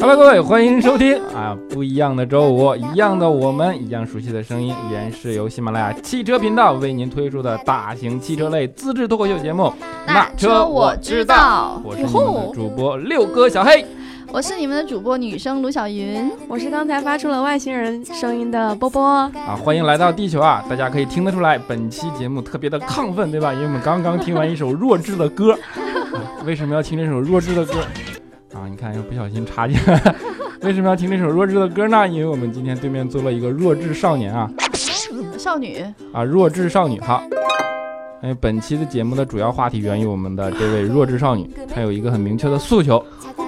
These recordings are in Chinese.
Hello，各位，欢迎收听 啊！不一样的周五，一样的我们，一样熟悉的声音，依然是由喜马拉雅汽车频道为您推出的大型汽车类自制脱口秀节目。那车我知道，我是你们的主播六哥小黑，我是你们的主播女生卢小云，我是刚才发出了外星人声音的波波啊！欢迎来到地球啊！大家可以听得出来，本期节目特别的亢奋，对吧？因为我们刚刚听完一首弱智的歌，为什么要听这首弱智的歌？啊，你看又不小心插进来，为什么要听这首弱智的歌呢？因为我们今天对面坐了一个弱智少年啊，少女啊，弱智少女哈。因为本期的节目的主要话题源于我们的这位弱智少女，她有一个很明确的诉求，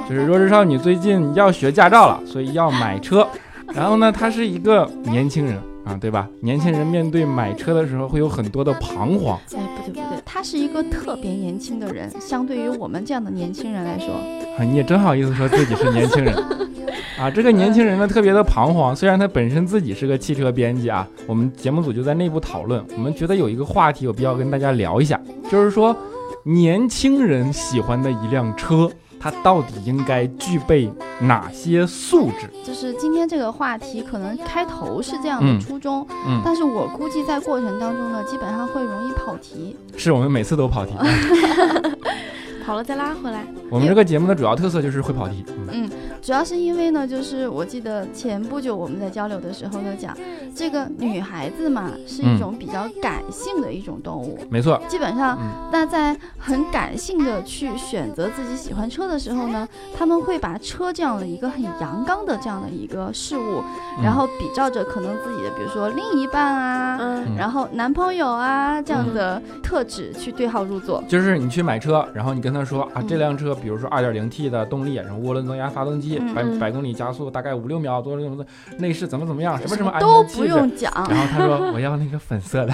就是弱智少女最近要学驾照了，所以要买车。然后呢，她是一个年轻人。啊，对吧？年轻人面对买车的时候会有很多的彷徨。哎，不对不对，他是一个特别年轻的人，相对于我们这样的年轻人来说，啊，你也真好意思说自己是年轻人 啊。这个年轻人呢，特别的彷徨。虽然他本身自己是个汽车编辑啊，我们节目组就在内部讨论，我们觉得有一个话题有必要跟大家聊一下，就是说年轻人喜欢的一辆车。它到底应该具备哪些素质？就是今天这个话题可能开头是这样的初衷，嗯，但是我估计在过程当中呢，基本上会容易跑题。是我们每次都跑题。跑了再拉回来。我们这个节目的主要特色就是会跑题。嗯，主要是因为呢，就是我记得前不久我们在交流的时候就讲，这个女孩子嘛是一种比较感性的一种动物。没错。基本上，那在很感性的去选择自己喜欢车的时候呢，他们会把车这样的一个很阳刚的这样的一个事物，然后比照着可能自己的，比如说另一半啊，嗯，然后男朋友啊这样的特质去对号入座。就是你去买车，然后你跟。跟他说啊，这辆车，比如说二点零 T 的动力，然后涡轮增压发动机，百百公里加速大概五六秒，多什么的，内饰怎么怎么样，什么什么都不用讲。然后他说我要那个粉色的。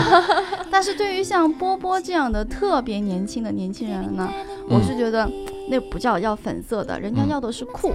但是对于像波波这样的特别年轻的年轻人呢，我是觉得。那不叫要粉色的，人家要的是酷、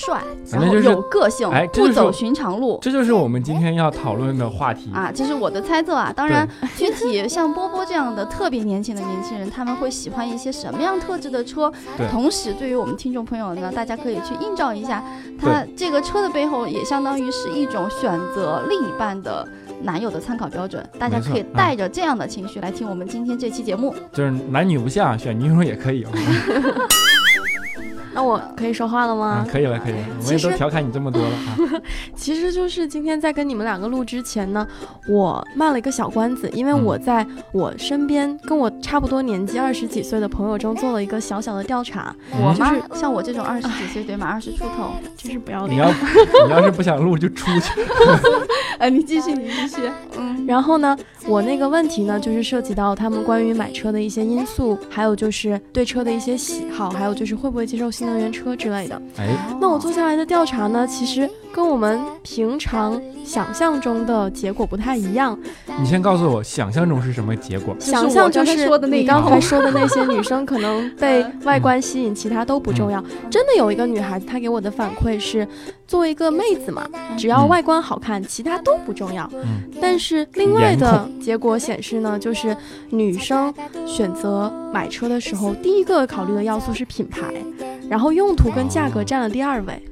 帅，然后有个性，哎，不走寻常路。这就是我们今天要讨论的话题啊！这是我的猜测啊。当然，具体像波波这样的特别年轻的年轻人，他们会喜欢一些什么样特质的车？同时，对于我们听众朋友呢，大家可以去映照一下，他这个车的背后也相当于是一种选择另一半的。男友的参考标准，大家可以带着这样的情绪来听我们今天这期节目。就是男女不像，选女友也可以。那我可以说话了吗？可以了，可以了。我也都调侃你这么多了啊。其实就是今天在跟你们两个录之前呢，我卖了一个小关子，因为我在我身边跟我差不多年纪二十几岁的朋友中做了一个小小的调查。我吗？像我这种二十几岁对吗？二十出头，真是不要脸。你要你要是不想录就出去。哎，你继续，你继续。嗯。然后呢，我那个问题呢，就是涉及到他们关于买车的一些因素，还有就是对车的一些喜好，还有就是会不会接受。新能源车之类的，哎，那我做下来的调查呢，其实跟我们平常想象中的结果不太一样。你先告诉我，想象中是什么结果？想象就是你刚才说的那些女生可能被外观吸引，其他都不重要。真的有一个女孩子，她给我的反馈是，作为一个妹子嘛，只要外观好看，其他都不重要。但是另外的结果显示呢，就是女生选择买车的时候，第一个考虑的要素是品牌。然后用途跟价格占了第二位，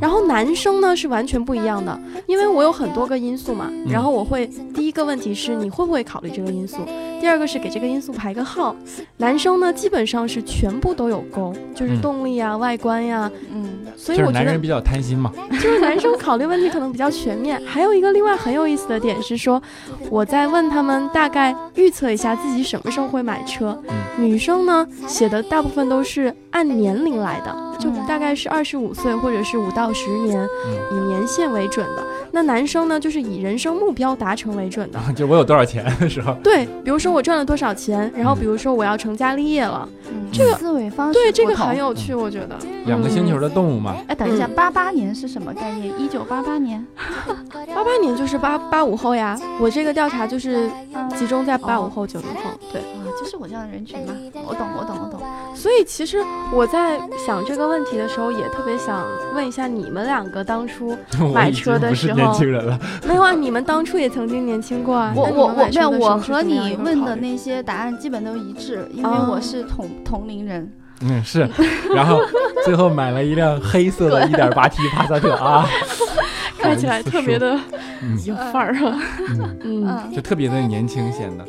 然后男生呢是完全不一样的，因为我有很多个因素嘛，然后我会第一个问题是你会不会考虑这个因素，第二个是给这个因素排个号。男生呢基本上是全部都有勾，就是动力呀、外观呀，嗯，所以我觉得男人比较贪心嘛，就是男生考虑问题可能比较全面。还有一个另外很有意思的点是说，我在问他们大概预测一下自己什么时候会买车，女生呢写的大部分都是按年龄来。来的就大概是二十五岁，或者是五到十年，以年限为准的。那男生呢，就是以人生目标达成为准的，就我有多少钱的时候。对，比如说我赚了多少钱，然后比如说我要成家立业了，这个思维方式对这个很有趣，我觉得。两个星球的动物嘛。哎，等一下，八八年是什么概念？一九八八年，八八年就是八八五后呀。我这个调查就是集中在八五后、九零后，对。就是我这样的人群嘛？我懂，我懂，我懂。所以其实我在想这个问题的时候，也特别想问一下你们两个当初 买车的时候，年轻人了。没有啊，你们当初也曾经年轻过啊。我我我没有，我和你问的那些答案基本都一致，因为我是同同龄人。嗯，是。然后最后买了一辆黑色的 1.8T 帕萨特啊，看起来特别的有范儿啊，嗯，就特别的年轻显得。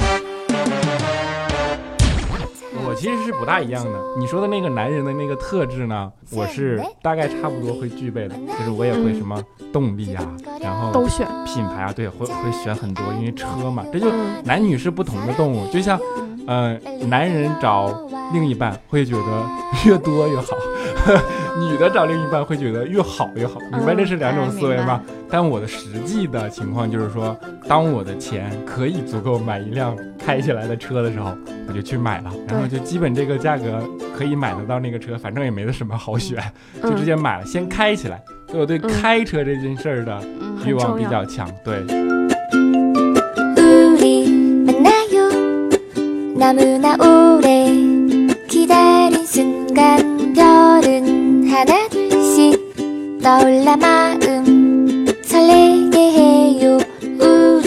我其实是不大一样的。你说的那个男人的那个特质呢，我是大概差不多会具备的。就是我也会什么动力啊，然后都选品牌啊，对，会会选很多，因为车嘛，这就男女是不同的动物。就像，呃，男人找另一半会觉得越多越好，女的找另一半会觉得越好越好。明白这是两种思维吗？但我的实际的情况就是说，当我的钱可以足够买一辆开起来的车的时候，我就去买了，然后就基本这个价格可以买得到那个车，反正也没得什么好选，就直接买了，先开起来。所以我对开车这件事儿的欲望比较强，对。 별은 하나씩 떠올라 마음 설레게 해요 우.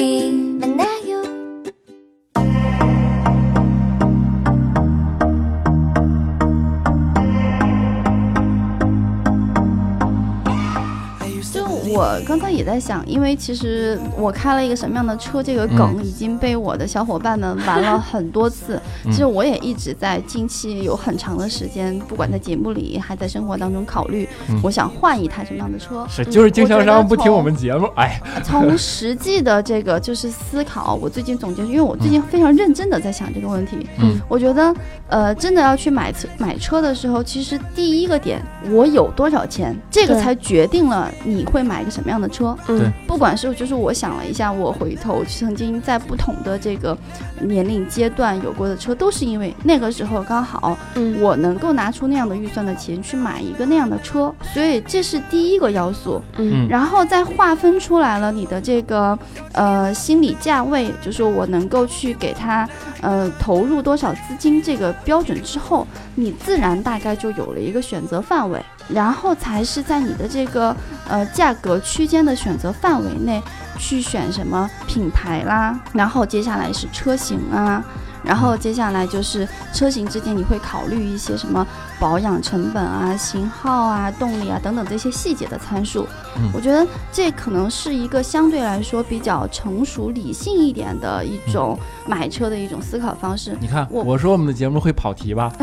刚刚也在想，因为其实我开了一个什么样的车，这个梗已经被我的小伙伴们玩了很多次。其实我也一直在近期有很长的时间，不管在节目里还在生活当中考虑，我想换一台什么样的车。是，就是经销商不听我们节目。哎，从实际的这个就是思考，我最近总结，因为我最近非常认真的在想这个问题。嗯，我觉得，呃，真的要去买车买车的时候，其实第一个点，我有多少钱，这个才决定了你会买一个什么样。样的车，嗯，不管是就是我想了一下，我回头曾经在不同的这个年龄阶段有过的车，都是因为那个时候刚好，嗯，我能够拿出那样的预算的钱去买一个那样的车，所以这是第一个要素，嗯，然后再划分出来了你的这个呃心理价位，就是我能够去给他呃投入多少资金这个标准之后，你自然大概就有了一个选择范围。然后才是在你的这个呃价格区间的选择范围内去选什么品牌啦，然后接下来是车型啊。然后接下来就是车型之间，你会考虑一些什么保养成本啊、型号啊、动力啊等等这些细节的参数。嗯，我觉得这可能是一个相对来说比较成熟、理性一点的一种买车的一种思考方式。你看，我说我们的节目会跑题吧？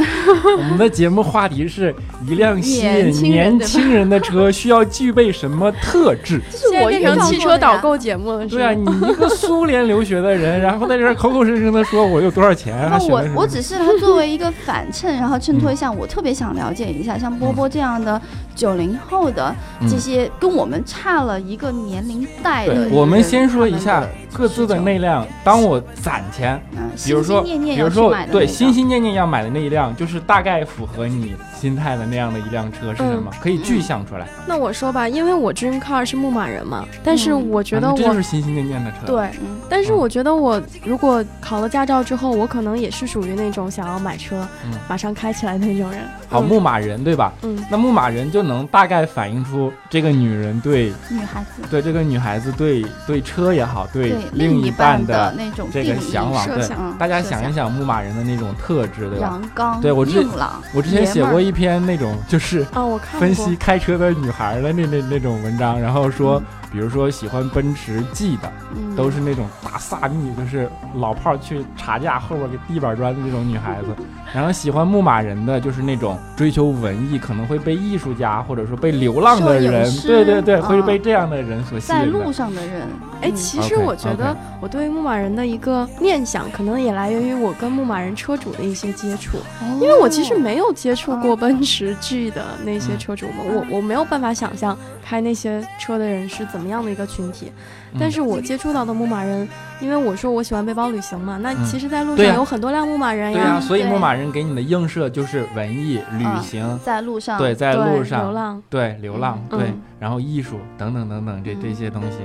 我们的节目话题是一辆吸引年轻人的车需要具备什么特质？现在变成汽车导购节目了。对啊，你一个苏联留学的人，然后在这口口声声的说我有多少钱。那我我只是它作为一个反衬，然后衬托一下，我特别想了解一下，像波波这样的九零后的这些跟我们差了一个年龄代的。我们先说一下各自的那辆，当我攒钱，比如说，比如说，对，心心念念要买的那一辆，就是大概符合你心态的那样的一辆车是什么？可以具象出来。那我说吧，因为我 dream car 是牧马人嘛，但是我觉得我就是心心念念的车。对，但是我觉得我如果考了驾照之后。我可能也是属于那种想要买车，马上开起来那种人。好，牧马人对吧？嗯，那牧马人就能大概反映出这个女人对女孩子，对这个女孩子对对车也好，对另一半的那种这个向往。对，大家想一想牧马人的那种特质，对吧？阳刚，对我之我之前写过一篇那种就是啊，我分析开车的女孩的那那那种文章，然后说。比如说喜欢奔驰 G 的，都是那种大萨蜜，就是老炮去查价后边给地板砖的那种女孩子。然后喜欢牧马人的，就是那种追求文艺，可能会被艺术家或者说被流浪的人，对对对，会被这样的人所吸引。在路上的人，哎，其实我觉得我对牧马人的一个念想，可能也来源于我跟牧马人车主的一些接触，因为我其实没有接触过奔驰 G 的那些车主们，我我没有办法想象开那些车的人是怎么样的一个群体。但是我接触到的牧马人，因为我说我喜欢背包旅行嘛，那其实，在路上有很多辆牧马人呀。对呀，所以牧马人给你的映射就是文艺旅行，在路上，对，在路上流浪，对，流浪，对，然后艺术等等等等这这些东西，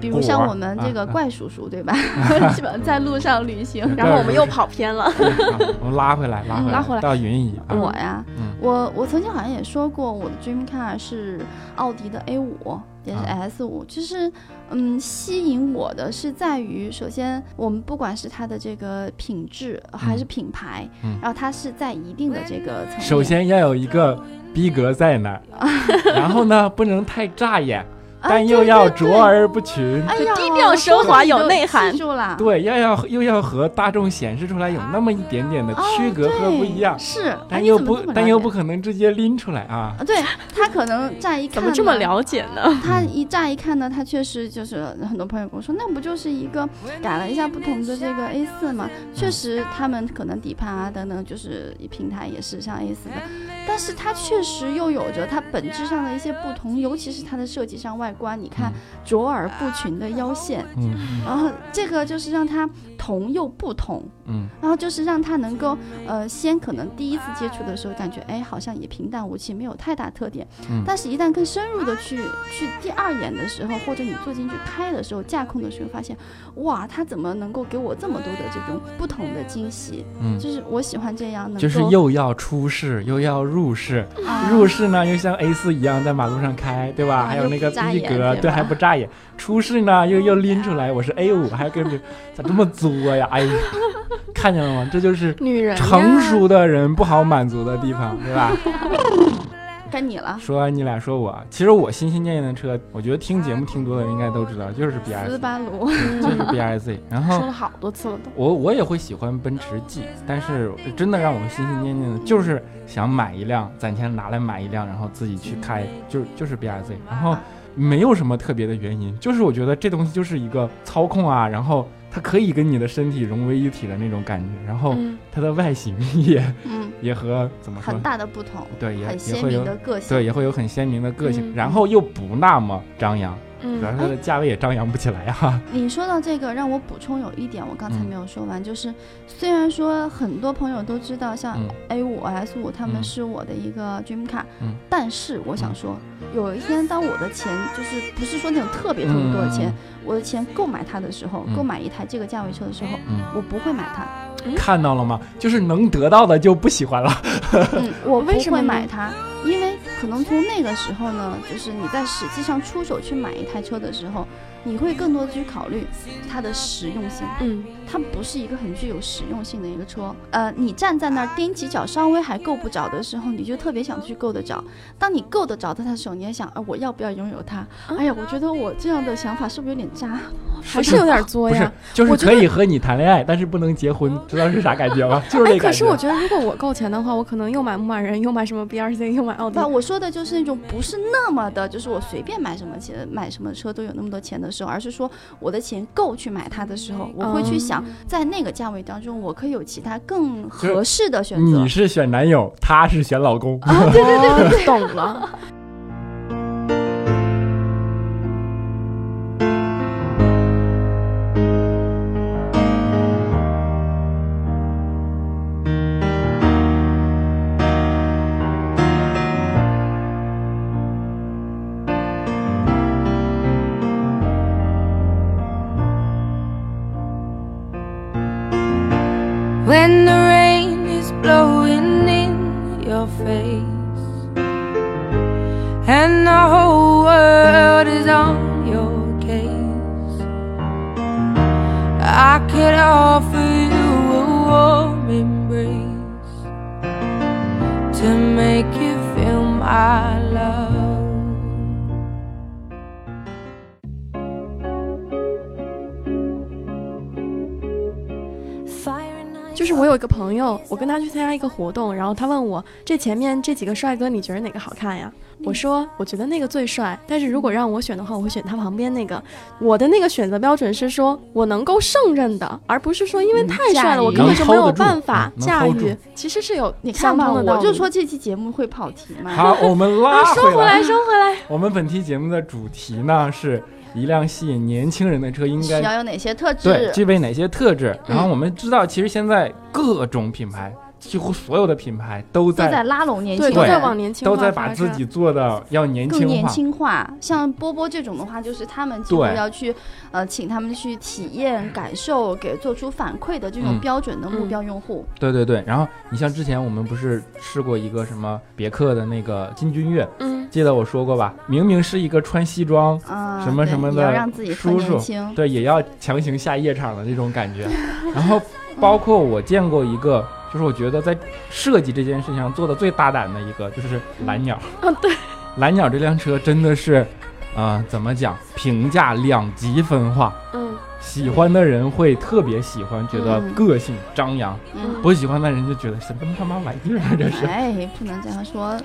比如像我们这个怪叔叔，对吧？基本上在路上旅行，然后我们又跑偏了，我们拉回来，拉回来，拉回来到云姨。我呀，我我曾经好像也说过，我的 dream car 是奥迪的 A 五。也是 S 五，就是嗯，吸引我的是在于，首先我们不管是它的这个品质还是品牌，然后它是在一定的这个层面，首先要有一个逼格在那儿，然后呢不能太扎眼。但又要卓而不群，低调奢华有内涵。对，要要又要和大众显示出来有那么一点点的区隔和不一样。是，但又不但又不可能直接拎出来啊。对他可能乍一看怎么这么了解呢？他一乍一看呢，他确实就是很多朋友跟我说，那不就是一个改了一下不同的这个 A 四嘛？确实，他们可能底盘啊等等，就是平台也是像 A 四的，但是它确实又有着它本质上的一些不同，尤其是它的设计上外。观，你看卓尔不群的腰线，嗯，然后这个就是让它同又不同，嗯，然后就是让他能够，呃，先可能第一次接触的时候感觉，哎，好像也平淡无奇，没有太大特点，嗯，但是一旦更深入的去去第二眼的时候，或者你坐进去拍的时候，架空的时候，发现，哇，他怎么能够给我这么多的这种不同的惊喜？嗯，就是我喜欢这样，就是又要出世又要入世，入世呢又像 A 四一样在马路上开，对吧？还有那个。逼格，对还不扎眼，出事呢又又拎出来，我是 A 五，还跟着，咋这么作呀？哎呀，看见了吗？这就是女人成熟的人不好满足的地方，对吧？该你了。说你俩说我，其实我心心念念的车，我觉得听节目听多的人应该都知道，就是 B R 斯巴鲁，就是 B R Z。然后说了好多次了都。我我也会喜欢奔驰 G，但是真的让我心心念念的就是想买一辆，攒钱拿来买一辆，然后自己去开，就是就是 B R Z。然后。没有什么特别的原因，就是我觉得这东西就是一个操控啊，然后它可以跟你的身体融为一体的那种感觉，然后它的外形也，嗯，也和怎么说很大的不同，对，也也会有个性，对，也会有很鲜明的个性，然后又不那么张扬。主要是它的价位也张扬不起来哈。你说到这个，让我补充有一点，我刚才没有说完，就是虽然说很多朋友都知道，像 A 五、S 五，他们是我的一个 dream car，嗯，但是我想说，有一天当我的钱就是不是说那种特别特别多的钱，我的钱购买它的时候，购买一台这个价位车的时候，我不会买它。看到了吗？就是能得到的就不喜欢了。嗯，我不会买它，因为。可能从那个时候呢，就是你在实际上出手去买一台车的时候。你会更多的去考虑它的实用性，嗯，它不是一个很具有实用性的一个车，呃，你站在那儿踮起脚稍微还够不着的时候，你就特别想去够得着。当你够得着它的时候，你还想，啊，我要不要拥有它？哎呀，我觉得我这样的想法是不是有点渣？还是有点作呀？就是可以和你谈恋爱，但是不能结婚，知道是啥感觉吗？就是那感觉。可是我觉得，如果我够钱的话，我可能又买牧马人，又买什么 B R C，又买奥迪。不，我说的就是那种不是那么的，就是我随便买什么钱，买什么车都有那么多钱的时候，而是说。我的钱够去买它的时候，我会去想，在那个价位当中，我可以有其他更合适的选择。你是选男友，他是选老公。啊，对对对对，懂了。I could offer you a warm embrace to make you feel my 我有一个朋友，我跟他去参加一个活动，然后他问我这前面这几个帅哥，你觉得哪个好看呀？我说我觉得那个最帅，但是如果让我选的话，我会选他旁边那个。我的那个选择标准是说我能够胜任的，而不是说因为太帅了，我根本就没有办法驾驭。其实是有你看吧，我就说这期节目会跑题嘛。好，我们 拉收回来，收回来。我们本期节目的主题呢是。一辆吸引年轻人的车应该需要有哪些特质？对，具备哪些特质？然后我们知道，其实现在各种品牌，几乎所有的品牌都在都在拉拢年轻人，都在往年轻化，都在把自己做的要年轻化。年轻化，像波波这种的话，就是他们几乎要去呃，请他们去体验、感受，给做出反馈的这种标准的目标用户。对对对。然后你像之前我们不是试过一个什么别克的那个金君越，嗯。记得我说过吧？明明是一个穿西装啊，什么什么的叔叔，对，也要强行下夜场的那种感觉。然后包括我见过一个，就是我觉得在设计这件事情上做的最大胆的一个，就是蓝鸟。嗯，对，蓝鸟这辆车真的是，啊，怎么讲？评价两极分化。嗯。喜欢的人会特别喜欢，觉得个性张扬；不喜欢的人就觉得什么他妈玩意儿啊！这是哎，不能这样说。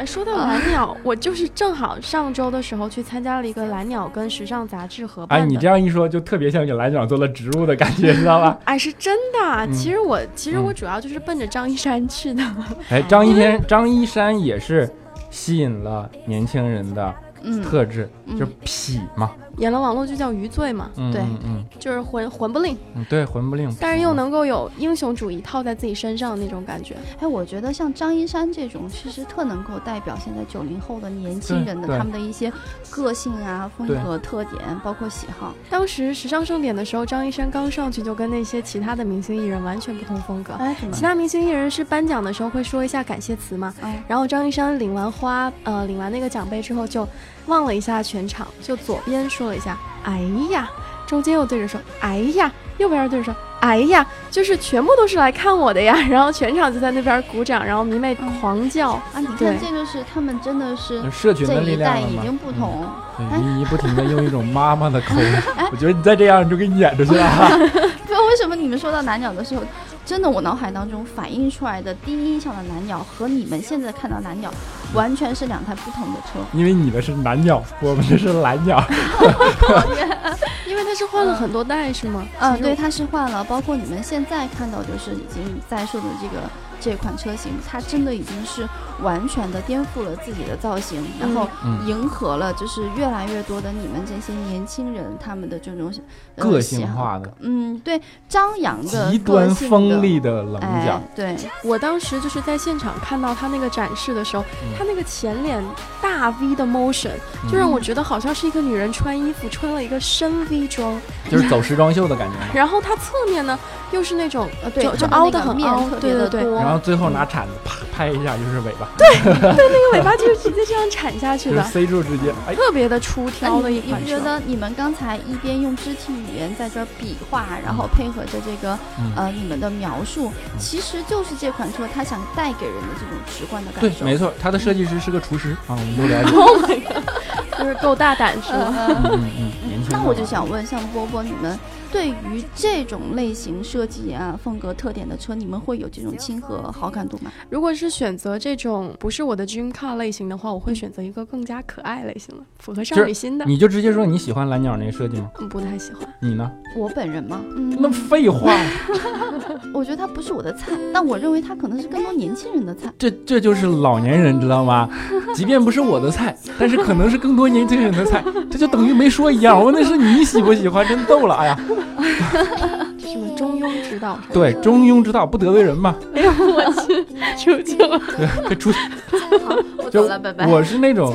哎，说到蓝鸟，我就是正好上周的时候去参加了一个蓝鸟跟时尚杂志合办。哎，你这样一说，就特别像给蓝鸟做了植入的感觉，知道吧？哎，是真的。其实我其实我主要就是奔着张一山去的。哎，张一山，张一山也是吸引了年轻人的特质，就是痞嘛。演了网络剧叫《余罪》嘛，对，嗯，就是混混不吝，嗯对，混不吝，但是又能够有英雄主义套在自己身上的那种感觉。哎，我觉得像张一山这种，其实特能够代表现在九零后的年轻人的他们的一些个性啊、风格特点，包括喜好。当时时尚盛典的时候，张一山刚上去就跟那些其他的明星艺人完全不同风格。哎，其他明星艺人是颁奖的时候会说一下感谢词嘛，然后张一山领完花，呃，领完那个奖杯之后就。望了一下全场，就左边说了一下“哎呀”，中间又对着说“哎呀”，右边对着说“哎呀”，就是全部都是来看我的呀。然后全场就在那边鼓掌，然后迷妹狂叫啊！你看，这就是他们真的是社群的力量已经不同。你你不停的用一种妈妈的口音，我觉得你再这样你就给你撵出去了。不知道为什么你们说到男鸟的时候。真的，我脑海当中反映出来的第一印象的蓝鸟和你们现在看到蓝鸟，完全是两台不同的车。因为你的是蓝鸟，我们这是蓝鸟。因为它是换了很多代，是吗？嗯，对，它是换了，包括你们现在看到就是已经在售的这个。这款车型，它真的已经是完全的颠覆了自己的造型，然后迎合了就是越来越多的你们这些年轻人他们的这种个性化的，嗯，对，张扬的极端锋利的棱角。对。我当时就是在现场看到他那个展示的时候，他那个前脸大 V 的 motion，就让我觉得好像是一个女人穿衣服穿了一个深 V 装，就是走时装秀的感觉。然后它侧面呢又是那种呃，对，就凹的很凹，对对对。然后最后拿铲子啪拍一下就是尾巴，对对，那个尾巴就是直接这样铲下去的，塞住直接，特别的出挑的一款觉得你们刚才一边用肢体语言在这比划，然后配合着这个呃你们的描述，其实就是这款车它想带给人的这种直观的感受。对，没错，它的设计师是个厨师啊，我们都了解。Oh my god，就是够大胆是吗？嗯嗯，那我就想问，像波波你们。对于这种类型设计啊、风格特点的车，你们会有这种亲和好感度吗？如果是选择这种不是我的 dream car 类型的话，我会选择一个更加可爱类型的，符合少女心的。你就直接说你喜欢蓝鸟那个设计吗？嗯，不太喜欢。你呢？我本人吗？嗯，那废话。我觉得它不是我的菜，但我认为它可能是更多年轻人的菜。这这就是老年人，知道吗？即便不是我的菜，但是可能是更多年轻人的菜，这就等于没说一样。我问的是你喜不喜欢，真逗了，哎呀。什么中庸之道？对，中庸之道不得为人嘛。哎呦我去，出去了，对，出去。好，我走了，拜拜。我是那种，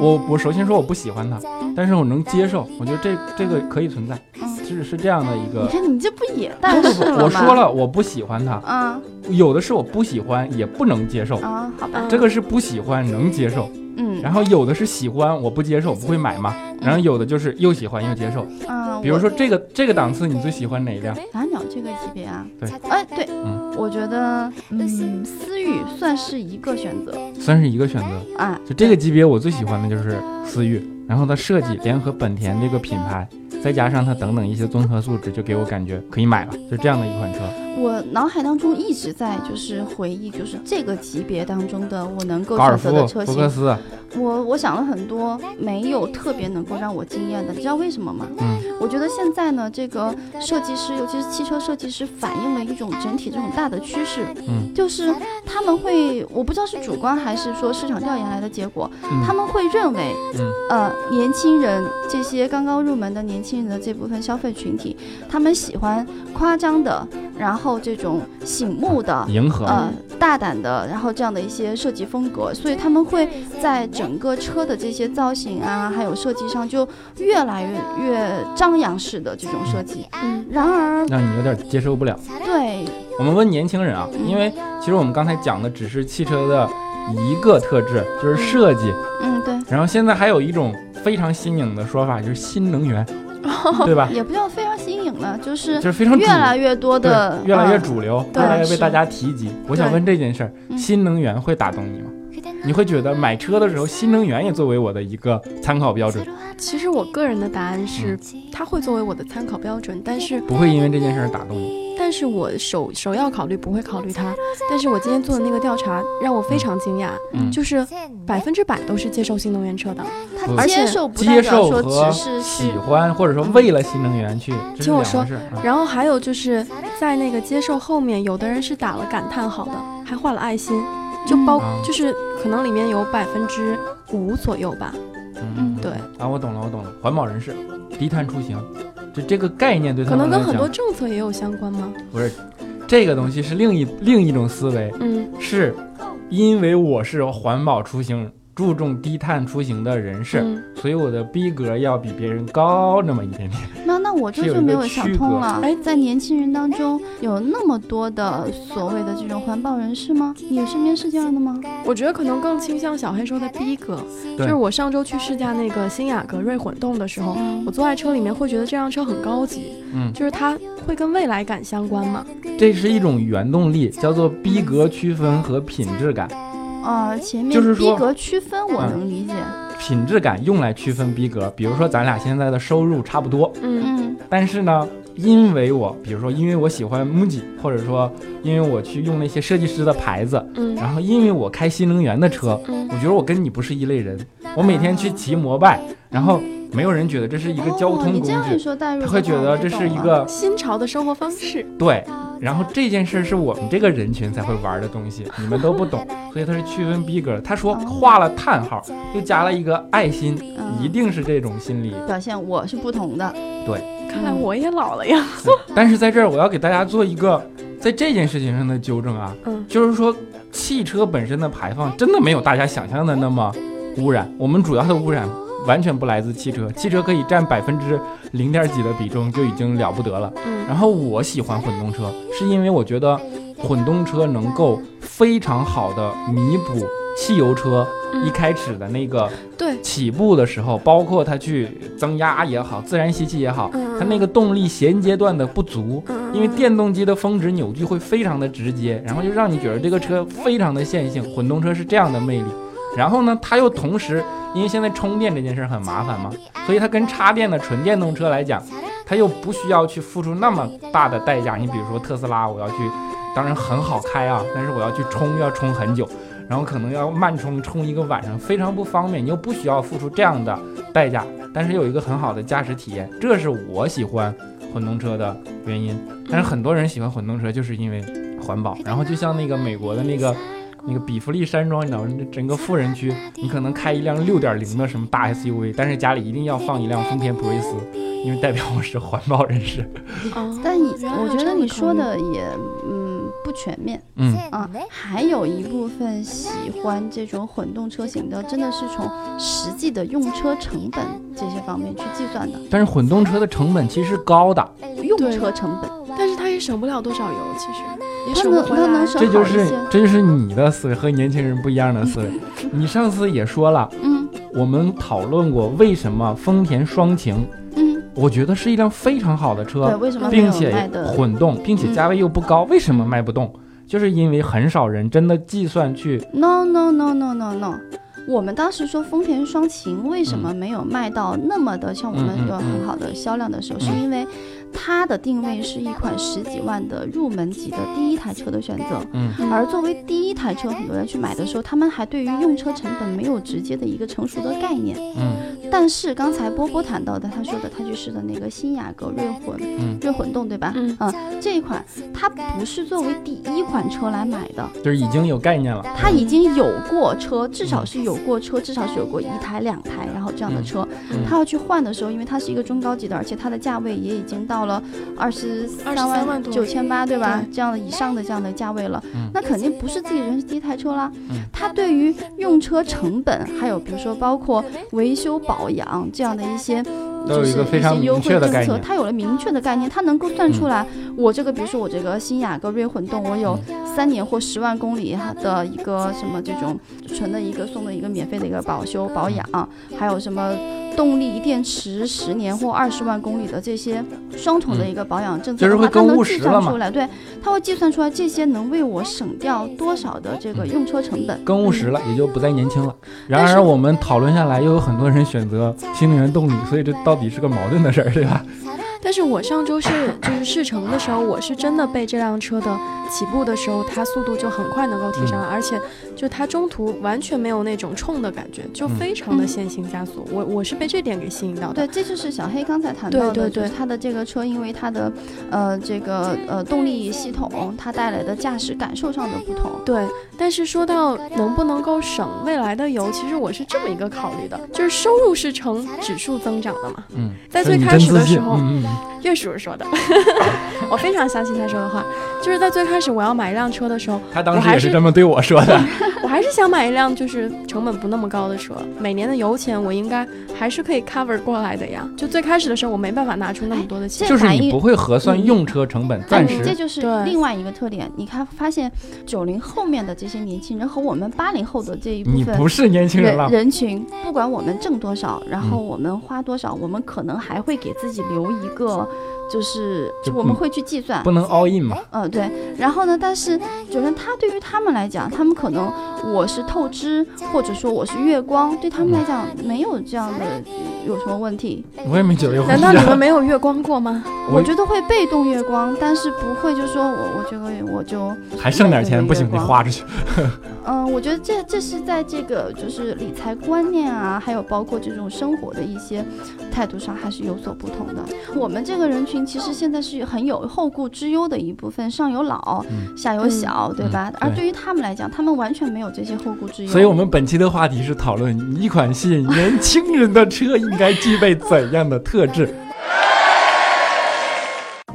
我我首先说我不喜欢他，但是我能接受，我觉得这这个可以存在，是是这样的一个。你看你这不也但是我说了我不喜欢他嗯，有的是我不喜欢也不能接受啊，好吧，这个是不喜欢能接受。嗯，然后有的是喜欢我不接受不会买嘛，然后有的就是又喜欢又接受。嗯，比如说这个这个档次你最喜欢哪一辆？蓝鸟这个级别啊？对，哎对，嗯，我觉得嗯思域算是一个选择，算是一个选择啊。就这个级别我最喜欢的就是思域，然后它设计联合本田这个品牌，再加上它等等一些综合素质，就给我感觉可以买了，就这样的一款车。我脑海当中一直在就是回忆，就是这个级别当中的我能够选择的车型。我我想了很多，没有特别能够让我惊艳的。你知道为什么吗？嗯。我觉得现在呢，这个设计师，尤其是汽车设计师，反映了一种整体这种大的趋势。嗯。就是他们会，我不知道是主观还是说市场调研来的结果，他们会认为，呃，年轻人这些刚刚入门的年轻人的这部分消费群体，他们喜欢夸张的。然后这种醒目的、迎合、呃大胆的，然后这样的一些设计风格，所以他们会在整个车的这些造型啊，还有设计上就越来越越张扬式的这种设计。嗯，然而让你有点接受不了。对，我们问年轻人啊，因为其实我们刚才讲的只是汽车的一个特质，就是设计。嗯，对。然后现在还有一种非常新颖的说法，就是新能源，对吧？也不叫非常就是就是非常越来越多的，越来越主流，越来越被大家提及。我想问这件事儿，嗯新能源会打动你吗？你会觉得买车的时候，新能源也作为我的一个参考标准？其实我个人的答案是，它会作为我的参考标准，但是不会因为这件事儿打动你。但是我首首要考虑不会考虑它。但是我今天做的那个调查让我非常惊讶，嗯。就是百分之百都是接受新能源车的。他而且接受不代接受和只是喜欢，或者说为了新能源去，听我说然后还有就是在那个接受后面，有的人是打了感叹号的，还画了爱心，就包、嗯。就是可能里面有百分之五左右吧。嗯，对。啊，我懂了，我懂了，环保人士，低碳出行，就这个概念对他可能们来讲，跟很多政策也有相关吗？不是这个东西是另一另一种思维，嗯是因为我是环保出行、注重低碳出行的人士，嗯，所以我的逼格要比别人高那么一点点。那那我这就没有想通了。哎在年轻人当中有那么多的所谓的这种环保人士吗？你身边是这样的吗？我觉得可能更倾向小黑说的逼格，就是我上周去试驾那个新雅阁锐混动的时候，嗯我坐在车里面会觉得这辆车很高级，嗯，就是它会跟未来感相关嘛。这是一种原动力，叫做逼格区分和品质感。啊，前面就是说逼格区分我嗯能理解，品质感用来区分逼格，比如说咱俩现在的收入差不多，嗯嗯但是呢，因为我，比如说因为我喜欢 MUJI，或者说因为我去用那些设计师的牌子，嗯然后因为我开新能源的车，嗯我觉得我跟你不是一类人。我每天去骑摩拜，然后没有人觉得这是一个交哦通工你这样一具，他会觉得这是一个新潮的生活方式。对。然后这件事是我们这个人群才会玩的东西，你们都不懂，所以他是区分逼格。他说画了叹号，又加了一个爱心，嗯一定是这种心理。表现我是不同的。对看来我也老了呀。但是在这儿，我要给大家做一个在这件事情上的纠正啊，嗯就是说汽车本身的排放真的没有大家想象的那么污染。我们主要的污染完全不来自汽车，汽车可以占百分之零点几的比重就已经了不得了。嗯然后我喜欢混动车，是因为我觉得混动车能够非常好的弥补汽油车嗯一开始的那个对，起步的时候，包括它去增压也好，自然吸气也好，嗯它那个动力衔接段的不足。嗯因为电动机的峰值扭矩会非常的直接，然后就让你觉得这个车非常的线性。混动车是这样的魅力，然后呢，它又同时，因为现在充电这件事儿很麻烦嘛，所以它跟插电的纯电动车来讲，它又不需要去付出那么大的代价。你比如说特斯拉，我要去，当然很好开啊，但是我要去充，要充很久，然后可能要慢充，充一个晚上，非常不方便。你又不需要付出这样的代价，但是有一个很好的驾驶体验，这是我喜欢混动车的原因。但是很多人喜欢混动车，就是因为环保。然后就像那个美国的那个那个比弗利山庄，你知道吗？整个富人区，你可能开一辆六点零的什么大 SUV，但是家里一定要放一辆丰田普锐斯，因为代表我是环保人士。哦 但你我觉得你说的也嗯不全面嗯啊，还有一部分喜欢这种混动车型的，真的是从实际的用车成本这些方面去计算的，但是混动车的成本其实高的，用车成本，但是它也省不了多少油，其实也它省不回来能他能。省这就是这就是你的思维和年轻人不一样的思维。你上次也说了，嗯我们讨论过为什么丰田双擎，嗯，我觉得是一辆非常好的对，车，为什么并且？混动，并且价位又不高，为什么卖不动？就是因为很少人真的计算去 No no no no no no，我们当时说丰田双擎为什么没有卖到那么的像我们有很好的销量的时候，嗯是因为它的定位是一款十几万的入门级的第一台车的选择。嗯而作为第一台车，很多人去买的时候，他们还对于用车成本没有直接的一个成熟的概念。嗯但是刚才波波谈到的，他说的他去试的那个新雅阁锐混嗯，锐混动，对吧？嗯。这一款它不是作为第一款车来买的，就是已经有概念了。它已经有过车，至少是有过车，至少是有过一台、两台，然后这样的车，嗯。他要去换的时候，因为它是一个中高级的，而且它的价位也已经到了二十三23万多九千八，对吧？对。这样的以上的这样的价位了，嗯。那肯定不是自己人生第一台车啦。嗯。他对于用车成本，还有比如说包括维修保养这样的一些就是一些优惠政策，它有了明确的概念，它能够算出来，我这个比如说我这个新雅阁锐混动，我有三年或十万公里的一个什么这种纯的一个送的一个免费的一个保修保养，还有什么。动力电池十年或二十万公里的这些双重的一个保养政策的话，它能计算出来，对，它会计算出来这些能为我省掉多少的这个用车成本。更务实了，也就不再年轻了。然而我们讨论下来，又有很多人选择新能源动力，所以这到底是个矛盾的事儿，对吧？但是我上周是就是试乘的时候，我是真的被这辆车的起步的时候，它速度就很快能够提上来，而且就它中途完全没有那种冲的感觉，就非常的线性加速。我我是被这点给吸引到的。对，这就是小黑刚才谈到的，对对对它的这个车，因为它的呃这个呃动力系统，它带来的驾驶感受上的不同。对，但是说到能不能够省未来的油，其实我是这么一个考虑的，就是收入是呈指数增长的嘛。嗯，在最开始的时候。岳叔叔说的，我非常相信他说的话。就是在最开始我要买一辆车的时候，他当时也是这么对我说的。我还是想买一辆就是成本不那么高的车，每年的油钱我应该还是可以 cover 过来的呀。就最开始的时候，我没办法拿出那么多的钱。就是你不会核算用车成本，暂时。这就是另外一个特点。你看，发现九零后面的这些年轻人和我们八零后的这一部分，你不是年轻人了。人群，不管我们挣多少，然后我们花多少，我们可能还会给自己留一个。就是，就我们会去计算，不能 all in 嘛。嗯，对。然后呢，但是就是他对于他们来讲，他们可能我是透支，或者说我是月光，对他们来讲没有这样的有什么问题。我也没觉得有。难道你们没有月光过吗？我觉得会被动月光，但是不会就说我我这个月我就还剩点钱，不行，你花出去。嗯，我觉得这这是在这个就是理财观念啊，还有包括这种生活的一些态度上，还是有所不同的。我们这个人群其实现在是很有后顾之忧的一部分，上有老，下有小，对吧？而对于他们来讲，他们完全没有这些后顾之忧。所以我们本期的话题是讨论一款吸引年轻人的车应该具备怎样的特质。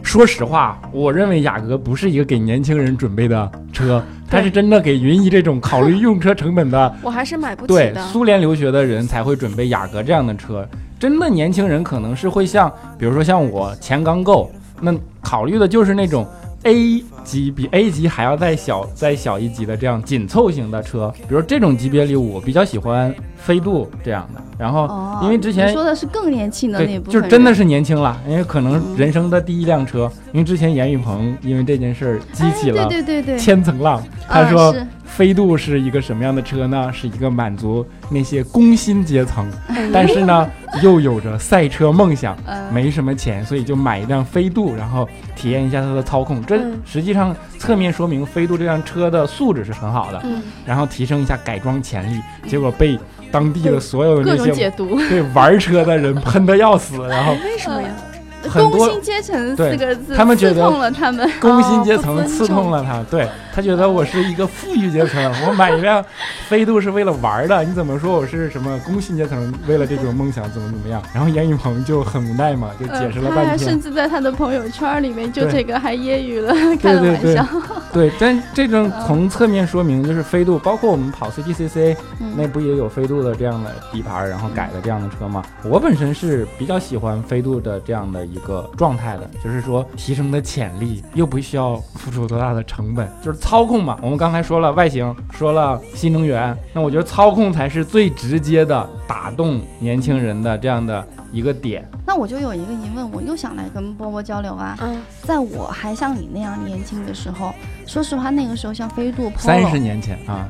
说实话，我认为雅阁不是一个给年轻人准备的车，它是真的给云姨这种考虑用车成本的。我还是买不起的。对，苏联留学的人才会准备雅阁这样的车。真的年轻人可能是会像，比如说像我钱刚够，那考虑的就是那种。A 级比 A 级还要再小再小一级的这样紧凑型的车，比如这种级别里，我比较喜欢飞度这样的。然后，因为之前说的是更年轻的那部分，就是真的是年轻了，因为可能人生的第一辆车。因为之前严雨鹏因为这件事儿激起了千层浪，他说。飞度是一个什么样的车呢？是一个满足那些工薪阶层，但是呢又有着赛车梦想，没什么钱，所以就买一辆飞度，然后体验一下它的操控。这实际上侧面说明飞度这辆车的素质是很好的，然后提升一下改装潜力。结果被当地的所有的那些对玩车的人喷的要死，然后为什么呀？工薪阶层四个字，他们觉得了他们工薪阶层刺痛了他，对他觉得我是一个富裕阶层，我买一辆 飞度是为了玩的，你怎么说我是什么工薪阶层？为了这种梦想怎么怎么样？然后严雨鹏就很无奈嘛，就解释了半天，甚至在他的朋友圈里面就这个还揶揄了，开了玩笑。对，但这种 从侧面说明就是飞度，包括我们跑 CTCC 那不也有飞度的这样的底盘，然后改的这样的车吗？我本身是比较喜欢飞度的这样的。一个状态的，就是说提升的潜力又不需要付出多大的成本，就是操控嘛。我们刚才说了外形，说了新能源，那我觉得操控才是最直接的打动年轻人的这样的一个点。那我就有一个疑问，我又想来跟波波交流啊。嗯，在我还像你那样年轻的时候，说实话，那个时候像飞度、三十年前啊。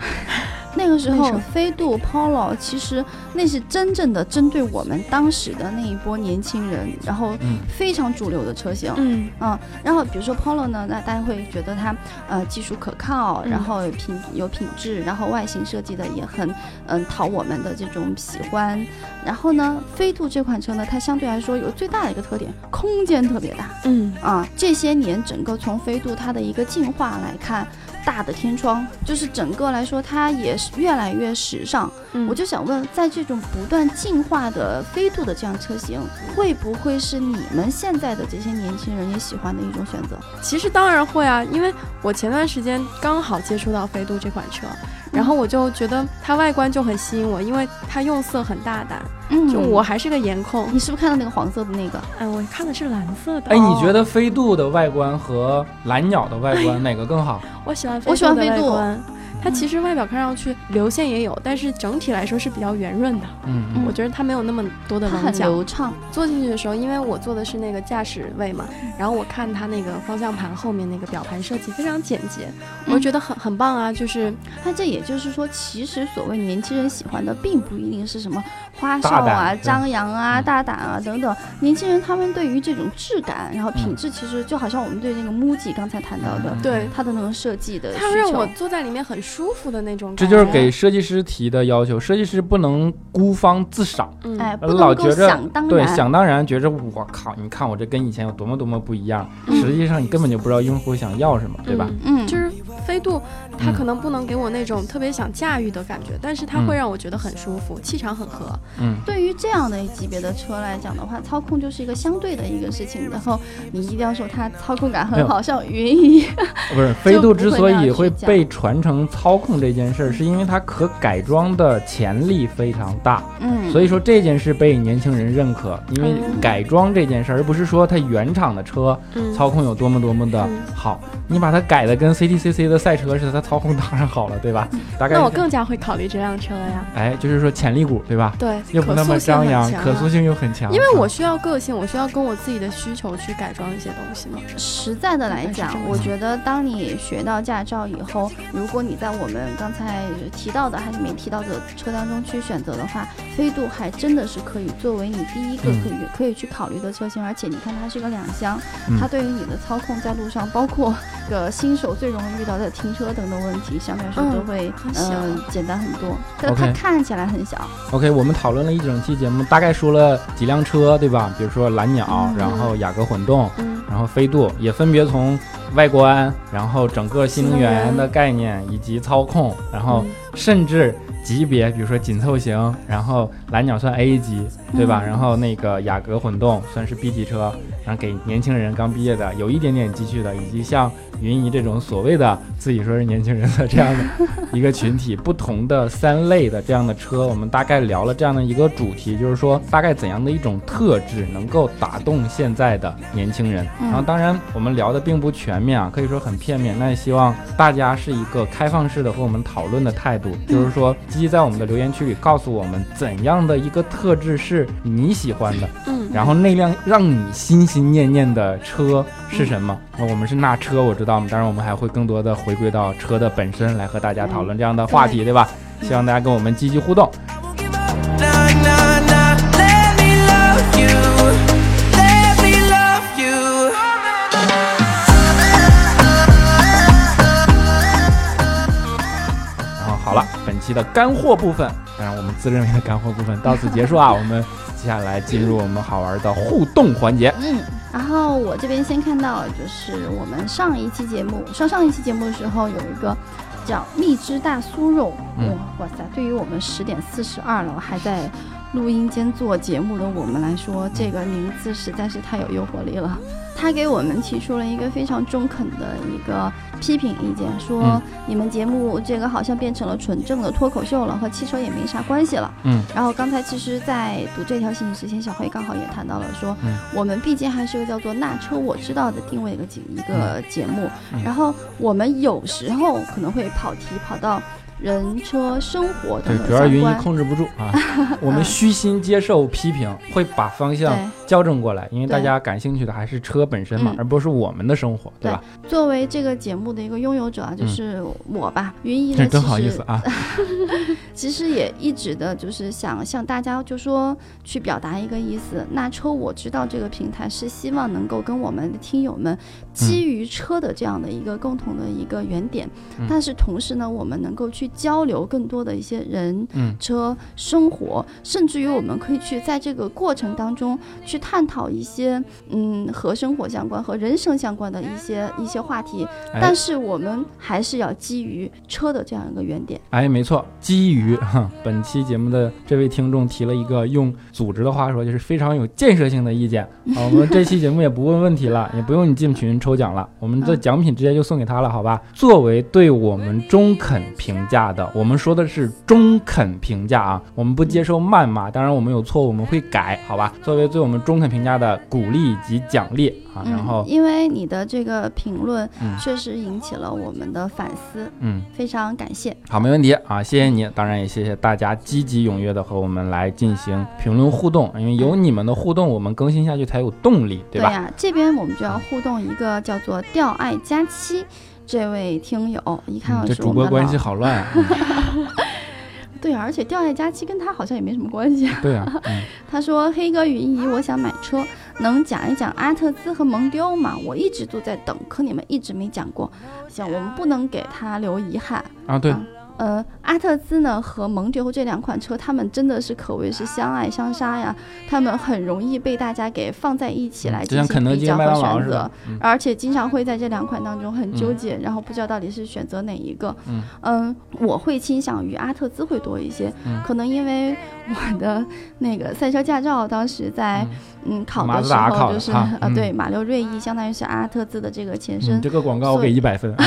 那个时候，飞度、Polo，其实那是真正的针对我们当时的那一波年轻人，然后非常主流的车型。嗯嗯，然后比如说 Polo 呢，那大家会觉得它呃技术可靠，然后品有品质，然后外形设计的也很嗯讨我们的这种喜欢。然后呢，飞度这款车呢，它相对来说有最大的一个特点，空间特别大。嗯啊，这些年整个从飞度它的一个进化来看。大的天窗，就是整个来说，它也是越来越时尚。我就想问，在这种不断进化的飞度的这样车型，会不会是你们现在的这些年轻人也喜欢的一种选择？其实当然会啊，因为我前段时间刚好接触到飞度这款车。然后我就觉得它外观就很吸引我，因为它用色很大胆。嗯，就我还是个颜控。你是不是看到那个黄色的那个？哎，我看的是蓝色的。哎，你觉得飞度的外观和蓝鸟的外观哪个更好？我喜欢，我喜欢飞度。它其实外表看上去流线也有，但是整体来说是比较圆润的。嗯，我觉得它没有那么多的棱角，流畅。坐进去的时候，因为我坐的是那个驾驶位嘛，然后我看它那个方向盘后面那个表盘设计非常简洁，我就觉得很很棒啊。就是，它这也就是说，其实所谓年轻人喜欢的，并不一定是什么花哨啊、张扬啊、大胆啊等等。年轻人他们对于这种质感，然后品质，其实就好像我们对那个 MUJI 刚才谈到的，对它的那种设计的，它让我坐在里面很。舒服的那种，这就是给设计师提的要求。设计师不能孤芳自赏，哎，老觉着对想当然，觉着我靠，你看我这跟以前有多么多么不一样。实际上你根本就不知道用户想要什么，对吧？嗯，就是飞度，它可能不能给我那种特别想驾驭的感觉，但是它会让我觉得很舒服，气场很合。嗯，对于这样的级别的车来讲的话，操控就是一个相对的一个事情。然后你一定要说它操控感很好，像云一样。不是飞度之所以会被传承。操控这件事儿，是因为它可改装的潜力非常大，嗯，所以说这件事被年轻人认可。因为改装这件事儿，而不是说它原厂的车操控有多么多么的好，你把它改的跟 CTCC 的赛车似的，它操控当然好了，对吧？大概那我更加会考虑这辆车了呀。哎，就是说潜力股，对吧？对，又不那么张扬，可塑性又很强。因为我需要个性，我需要跟我自己的需求去改装一些东西嘛。实在的来讲，我觉得当你学到驾照以后，如果你在我们刚才提到的还是没提到的车当中去选择的话，飞度还真的是可以作为你第一个可以可以去考虑的车型。而且你看它是个两厢，它对于你的操控在路上，包括个新手最容易遇到的停车等等问题，相对来说都会嗯简单很多。但它看起来很小。OK，我们讨论了一整期节目，大概说了几辆车，对吧？比如说蓝鸟，然后雅阁混动，然后飞度，也分别从。外观，然后整个新能源的概念以及操控，然后甚至级别，比如说紧凑型，然后蓝鸟算 A 级，对吧？然后那个雅阁混动算是 B 级车，然后给年轻人刚毕业的，有一点点积蓄的，以及像。云姨这种所谓的自己说是年轻人的这样的 一个群体，不同的三类的这样的车，我们大概聊了这样的一个主题，就是说大概怎样的一种特质能够打动现在的年轻人。然后当然我们聊的并不全面啊，可以说很片面。那也希望大家是一个开放式的和我们讨论的态度，就是说积极在我们的留言区里告诉我们怎样的一个特质是你喜欢的，嗯，然后那辆让你心心念念的车是什么？那我们是那车，我知道。当然，我们还会更多的回归到车的本身来和大家讨论这样的话题，对吧？希望大家跟我们积极互动。然后好了，本期的干货部分，当然我们自认为的干货部分到此结束啊。我们接下来进入我们好玩的互动环节。嗯。然后我这边先看到，就是我们上一期节目，上上一期节目的时候有一个叫蜜汁大酥肉，哇哇塞！对于我们十点四十二了还在录音间做节目的我们来说，这个名字实在是太有诱惑力了。他给我们提出了一个非常中肯的一个批评意见，说你们节目这个好像变成了纯正的脱口秀了，和汽车也没啥关系了。嗯。然后刚才其实，在读这条信息之前，小黑刚好也谈到了，说我们毕竟还是个叫做“那车我知道”的定位一个节一个节目，然后我们有时候可能会跑题跑到。人车生活对，主要云一控制不住啊。我们虚心接受批评，会把方向校正过来，因为大家感兴趣的还是车本身嘛，而不是我们的生活，对吧？作为这个节目的一个拥有者啊，就是我吧，云一呢，真好意思啊。其实也一直的就是想向大家就说去表达一个意思，那车我知道这个平台是希望能够跟我们的听友们基于车的这样的一个共同的一个原点，但是同时呢，我们能够去。交流更多的一些人、车、生活，甚至于我们可以去在这个过程当中去探讨一些嗯和生活相关、和人生相关的一些一些话题。但是我们还是要基于车的这样一个原点。哎，没错，基于本期节目的这位听众提了一个用组织的话说，就是非常有建设性的意见。好，我们这期节目也不问问题了，也不用你进群抽奖了，我们的奖品直接就送给他了，好吧？作为对我们中肯评价。价的，我们说的是中肯评价啊，我们不接受谩骂，当然我们有错误我们会改，好吧？作为对我们中肯评价的鼓励以及奖励啊，然后因为你的这个评论确实引起了我们的反思，嗯，非常感谢。好，没问题啊，谢谢你，当然也谢谢大家积极踊跃的和我们来进行评论互动，因为有你们的互动，我们更新下去才有动力，对吧？对呀，这边我们就要互动一个叫做“调爱佳期”。这位听友一看，这主播关系好乱。对啊，而且掉下佳期跟他好像也没什么关系。对啊，他说：“黑哥云姨，我想买车，能讲一讲阿特兹和蒙迪欧吗？我一直都在等，可你们一直没讲过。行，我们不能给他留遗憾啊。对。”呃，阿特兹呢和蒙迪欧这两款车，他们真的是可谓是相爱相杀呀。他们很容易被大家给放在一起来进行比较和选择，而且经常会在这两款当中很纠结，然后不知道到底是选择哪一个。嗯，我会倾向于阿特兹会多一些，可能因为我的那个赛车驾照当时在嗯考的时候就是呃对马六锐意相当于是阿特兹的这个前身。这个广告我给一百分。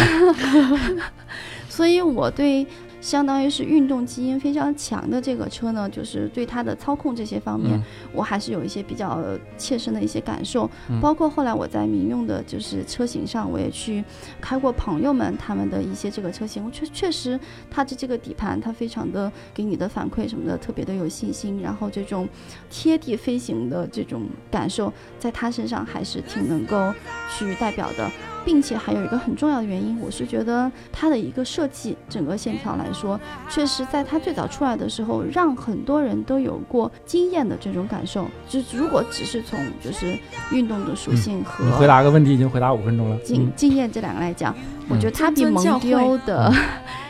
所以，我对相当于是运动基因非常强的这个车呢，就是对它的操控这些方面，我还是有一些比较切身的一些感受。包括后来我在民用的就是车型上，我也去开过朋友们他们的一些这个车型，确确实它的这个底盘，它非常的给你的反馈什么的特别的有信心，然后这种贴地飞行的这种感受，在它身上还是挺能够去代表的。并且还有一个很重要的原因，我是觉得它的一个设计，整个线条来说，确实在它最早出来的时候，让很多人都有过惊艳的这种感受。就如果只是从就是运动的属性和你回答个问题已经回答五分钟了，惊惊艳这两个来讲，我觉得 它比蒙迪欧的，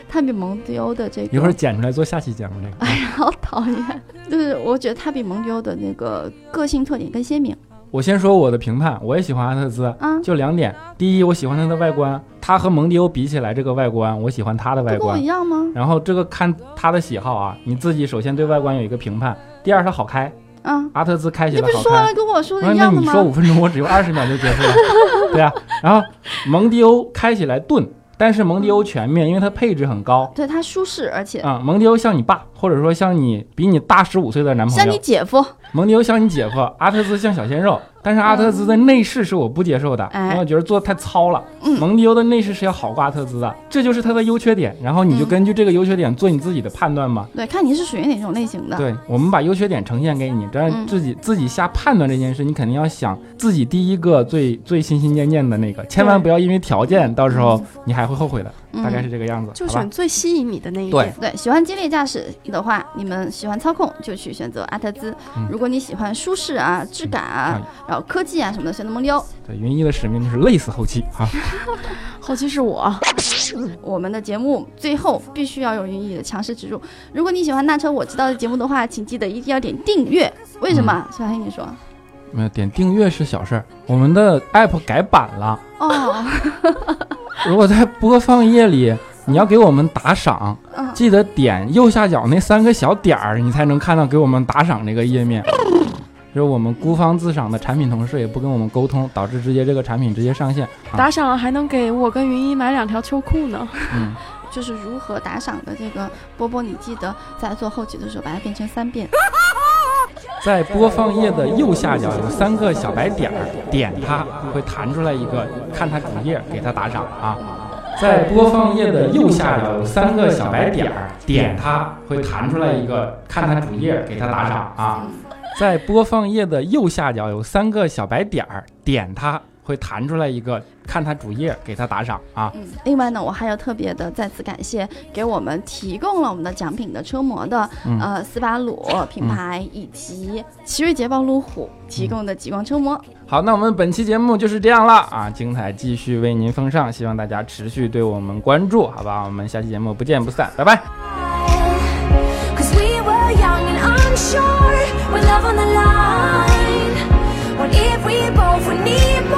它比蒙迪欧的这个一会儿剪出来做下期节目这个，哎呀，好讨厌！就是我觉得它比蒙迪欧的那个个性特点更鲜明。我先说我的评判，我也喜欢阿特兹，就两点。第一，我喜欢它的外观，它和蒙迪欧比起来，这个外观我喜欢它的外观。一样吗？然后这个看他的喜好啊，你自己首先对外观有一个评判。第二，它好开。嗯，阿特兹开起来好开。你不是说了跟我说的一样的吗？那你说五分钟，我只有二十秒就结束了。对啊，然后蒙迪欧开起来钝。但是蒙迪欧全面，因为它配置很高，对它舒适，而且啊，蒙迪欧像你爸，或者说像你比你大十五岁的男朋友，像你姐夫。蒙迪欧像你姐夫，阿特兹像小鲜肉。但是阿特兹的内饰是我不接受的，因为我觉得做的太糙了。蒙迪欧的内饰是要好过阿特兹的，这就是它的优缺点。然后你就根据这个优缺点做你自己的判断吧。对，看你是属于哪种类型的。对，我们把优缺点呈现给你，但是自己自己下判断这件事，你肯定要想自己第一个最最心心念念的那个，千万不要因为条件，到时候你还会后悔的。大概是这个样子，就选最吸引你的那一点。对，喜欢激烈驾驶的话，你们喜欢操控就去选择阿特兹；如果你喜欢舒适啊、质感啊，然后科技啊什么的。选择蒙迪欧。对，云一的使命就是累死后期啊！后期是我。我们的节目最后必须要有云一的强势植入。如果你喜欢那车我知道的节目的话，请记得一定要点订阅。为什么？小黑你说。没有点订阅是小事儿，我们的 app 改版了。哦。如果在播放页里你要给我们打赏，记得点右下角那三个小点儿，你才能看到给我们打赏这个页面。就是我们孤芳自赏的产品同事也不跟我们沟通，导致直接这个产品直接上线。打赏了还能给我跟云一买两条秋裤呢。嗯，就是如何打赏的这个波波，你记得在做后期的时候把它变成三遍。在播放页的右下角有三个小白点儿，点它会弹出来一个，看它主页给它打赏啊。在播放页的右下角有三个小白点儿，点它会弹出来一个，看它主页给它打赏啊。在播放页的右下角有三个小白点儿，点它会弹出来一个，看他主页给他打赏啊。嗯，另外呢，我还要特别的再次感谢给我们提供了我们的奖品的车模的呃斯巴鲁品牌以及奇瑞捷豹路虎提供的极光车模。好，那我们本期节目就是这样了啊，精彩继续为您奉上，希望大家持续对我们关注，好吧？我们下期节目不见不散，拜拜。With love on the line What if we both would need